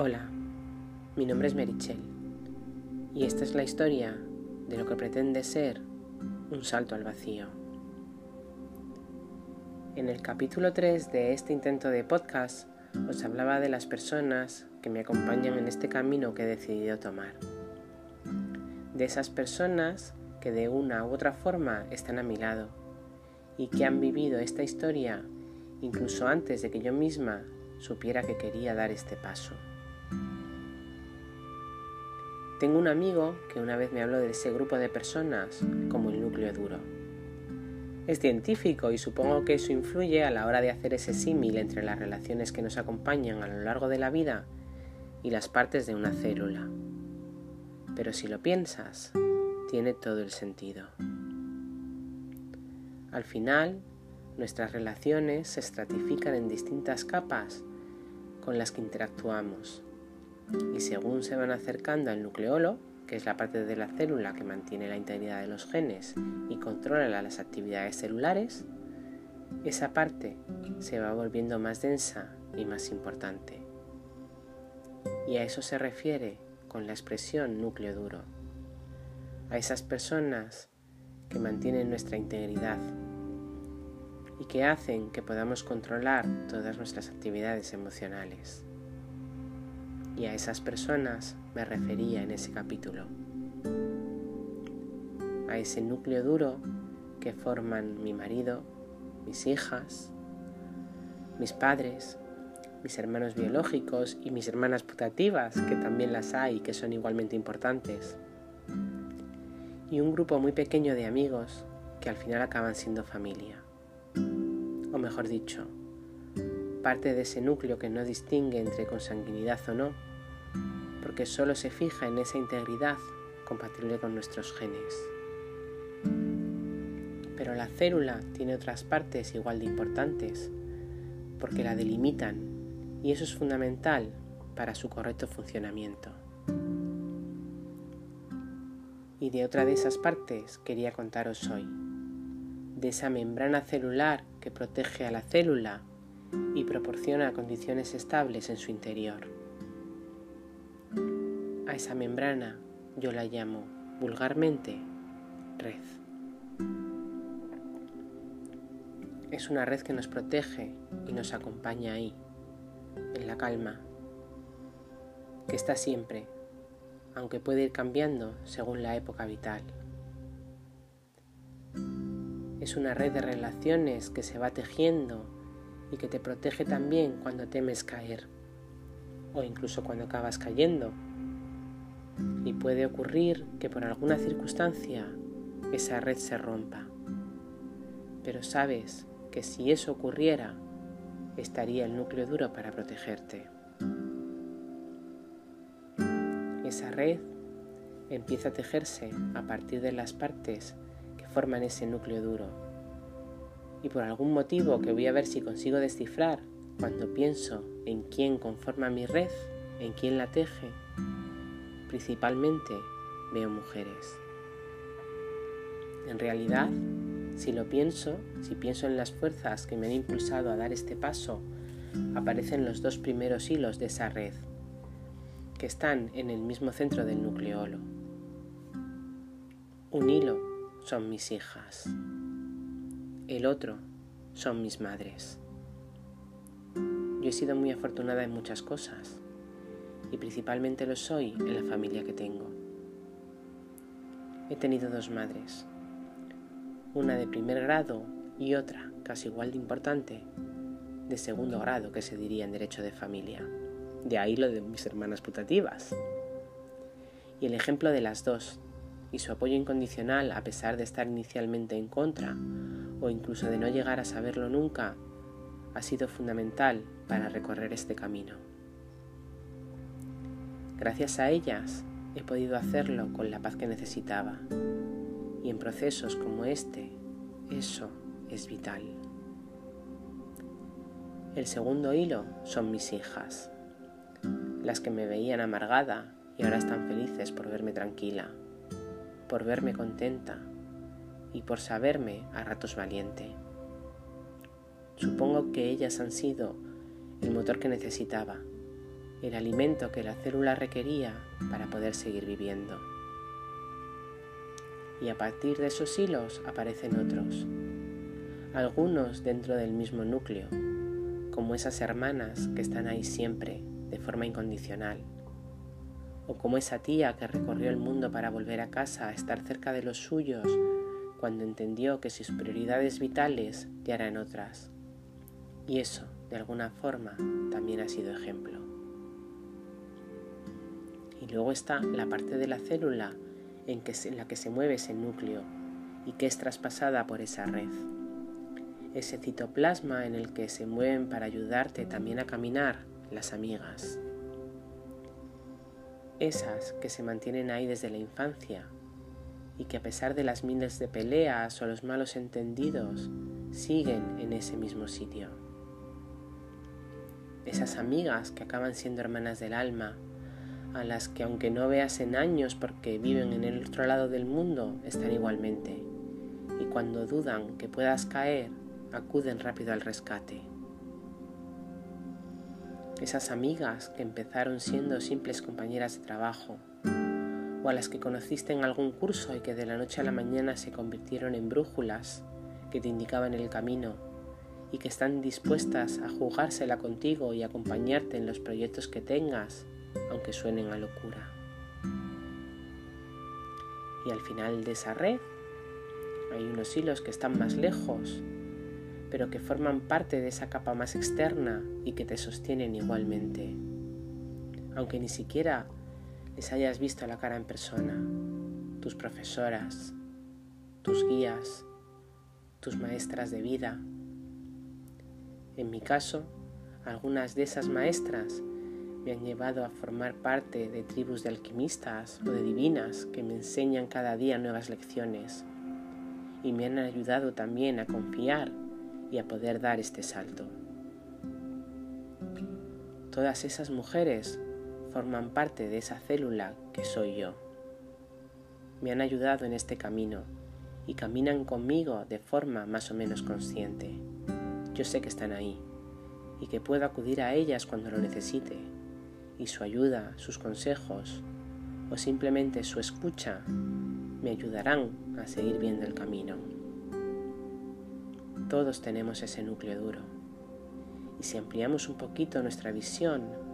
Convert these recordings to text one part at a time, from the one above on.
Hola, mi nombre es Merichel y esta es la historia de lo que pretende ser un salto al vacío. En el capítulo 3 de este intento de podcast os hablaba de las personas que me acompañan en este camino que he decidido tomar. De esas personas que de una u otra forma están a mi lado y que han vivido esta historia incluso antes de que yo misma supiera que quería dar este paso. Tengo un amigo que una vez me habló de ese grupo de personas como el núcleo duro. Es científico y supongo que eso influye a la hora de hacer ese símil entre las relaciones que nos acompañan a lo largo de la vida y las partes de una célula. Pero si lo piensas, tiene todo el sentido. Al final, nuestras relaciones se estratifican en distintas capas con las que interactuamos y según se van acercando al nucleolo, que es la parte de la célula que mantiene la integridad de los genes y controla las actividades celulares, esa parte se va volviendo más densa y más importante. Y a eso se refiere con la expresión núcleo duro, a esas personas que mantienen nuestra integridad y que hacen que podamos controlar todas nuestras actividades emocionales y a esas personas me refería en ese capítulo. A ese núcleo duro que forman mi marido, mis hijas, mis padres, mis hermanos biológicos y mis hermanas putativas, que también las hay y que son igualmente importantes. Y un grupo muy pequeño de amigos que al final acaban siendo familia. O mejor dicho, parte de ese núcleo que no distingue entre consanguinidad o no, porque solo se fija en esa integridad compatible con nuestros genes. Pero la célula tiene otras partes igual de importantes, porque la delimitan, y eso es fundamental para su correcto funcionamiento. Y de otra de esas partes quería contaros hoy, de esa membrana celular que protege a la célula y proporciona condiciones estables en su interior. A esa membrana yo la llamo vulgarmente red. Es una red que nos protege y nos acompaña ahí, en la calma, que está siempre, aunque puede ir cambiando según la época vital. Es una red de relaciones que se va tejiendo y que te protege también cuando temes caer o incluso cuando acabas cayendo y puede ocurrir que por alguna circunstancia esa red se rompa. Pero sabes que si eso ocurriera, estaría el núcleo duro para protegerte. Esa red empieza a tejerse a partir de las partes que forman ese núcleo duro. Y por algún motivo que voy a ver si consigo descifrar cuando pienso en quién conforma mi red, en quién la teje, principalmente veo mujeres. En realidad, si lo pienso, si pienso en las fuerzas que me han impulsado a dar este paso, aparecen los dos primeros hilos de esa red, que están en el mismo centro del nucleolo. Un hilo son mis hijas, el otro son mis madres. Yo he sido muy afortunada en muchas cosas, y principalmente lo soy en la familia que tengo. He tenido dos madres, una de primer grado y otra, casi igual de importante, de segundo grado, que se diría en derecho de familia. De ahí lo de mis hermanas putativas. Y el ejemplo de las dos, y su apoyo incondicional a pesar de estar inicialmente en contra, o incluso de no llegar a saberlo nunca, ha sido fundamental para recorrer este camino. Gracias a ellas he podido hacerlo con la paz que necesitaba. Y en procesos como este, eso es vital. El segundo hilo son mis hijas, las que me veían amargada y ahora están felices por verme tranquila, por verme contenta y por saberme a ratos valiente. Supongo que ellas han sido el motor que necesitaba el alimento que la célula requería para poder seguir viviendo. Y a partir de esos hilos aparecen otros, algunos dentro del mismo núcleo, como esas hermanas que están ahí siempre, de forma incondicional, o como esa tía que recorrió el mundo para volver a casa a estar cerca de los suyos cuando entendió que sus prioridades vitales ya eran otras. Y eso, de alguna forma, también ha sido ejemplo. Y luego está la parte de la célula en, en la que se mueve ese núcleo y que es traspasada por esa red. Ese citoplasma en el que se mueven para ayudarte también a caminar las amigas. Esas que se mantienen ahí desde la infancia y que a pesar de las miles de peleas o los malos entendidos, siguen en ese mismo sitio. Esas amigas que acaban siendo hermanas del alma, a las que aunque no veas en años porque viven en el otro lado del mundo, están igualmente. Y cuando dudan que puedas caer, acuden rápido al rescate. Esas amigas que empezaron siendo simples compañeras de trabajo, o a las que conociste en algún curso y que de la noche a la mañana se convirtieron en brújulas que te indicaban el camino y que están dispuestas a jugársela contigo y acompañarte en los proyectos que tengas, aunque suenen a locura. Y al final de esa red hay unos hilos que están más lejos, pero que forman parte de esa capa más externa y que te sostienen igualmente. Aunque ni siquiera les hayas visto la cara en persona, tus profesoras, tus guías, tus maestras de vida. En mi caso, algunas de esas maestras me han llevado a formar parte de tribus de alquimistas o de divinas que me enseñan cada día nuevas lecciones y me han ayudado también a confiar y a poder dar este salto. Todas esas mujeres forman parte de esa célula que soy yo. Me han ayudado en este camino y caminan conmigo de forma más o menos consciente. Yo sé que están ahí y que puedo acudir a ellas cuando lo necesite y su ayuda, sus consejos o simplemente su escucha me ayudarán a seguir viendo el camino. Todos tenemos ese núcleo duro y si ampliamos un poquito nuestra visión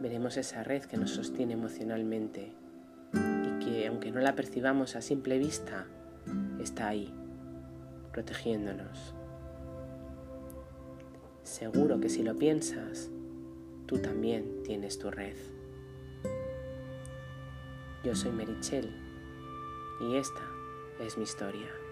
veremos esa red que nos sostiene emocionalmente y que, aunque no la percibamos a simple vista, está ahí, protegiéndonos. Seguro que si lo piensas, tú también tienes tu red. Yo soy Merichel y esta es mi historia.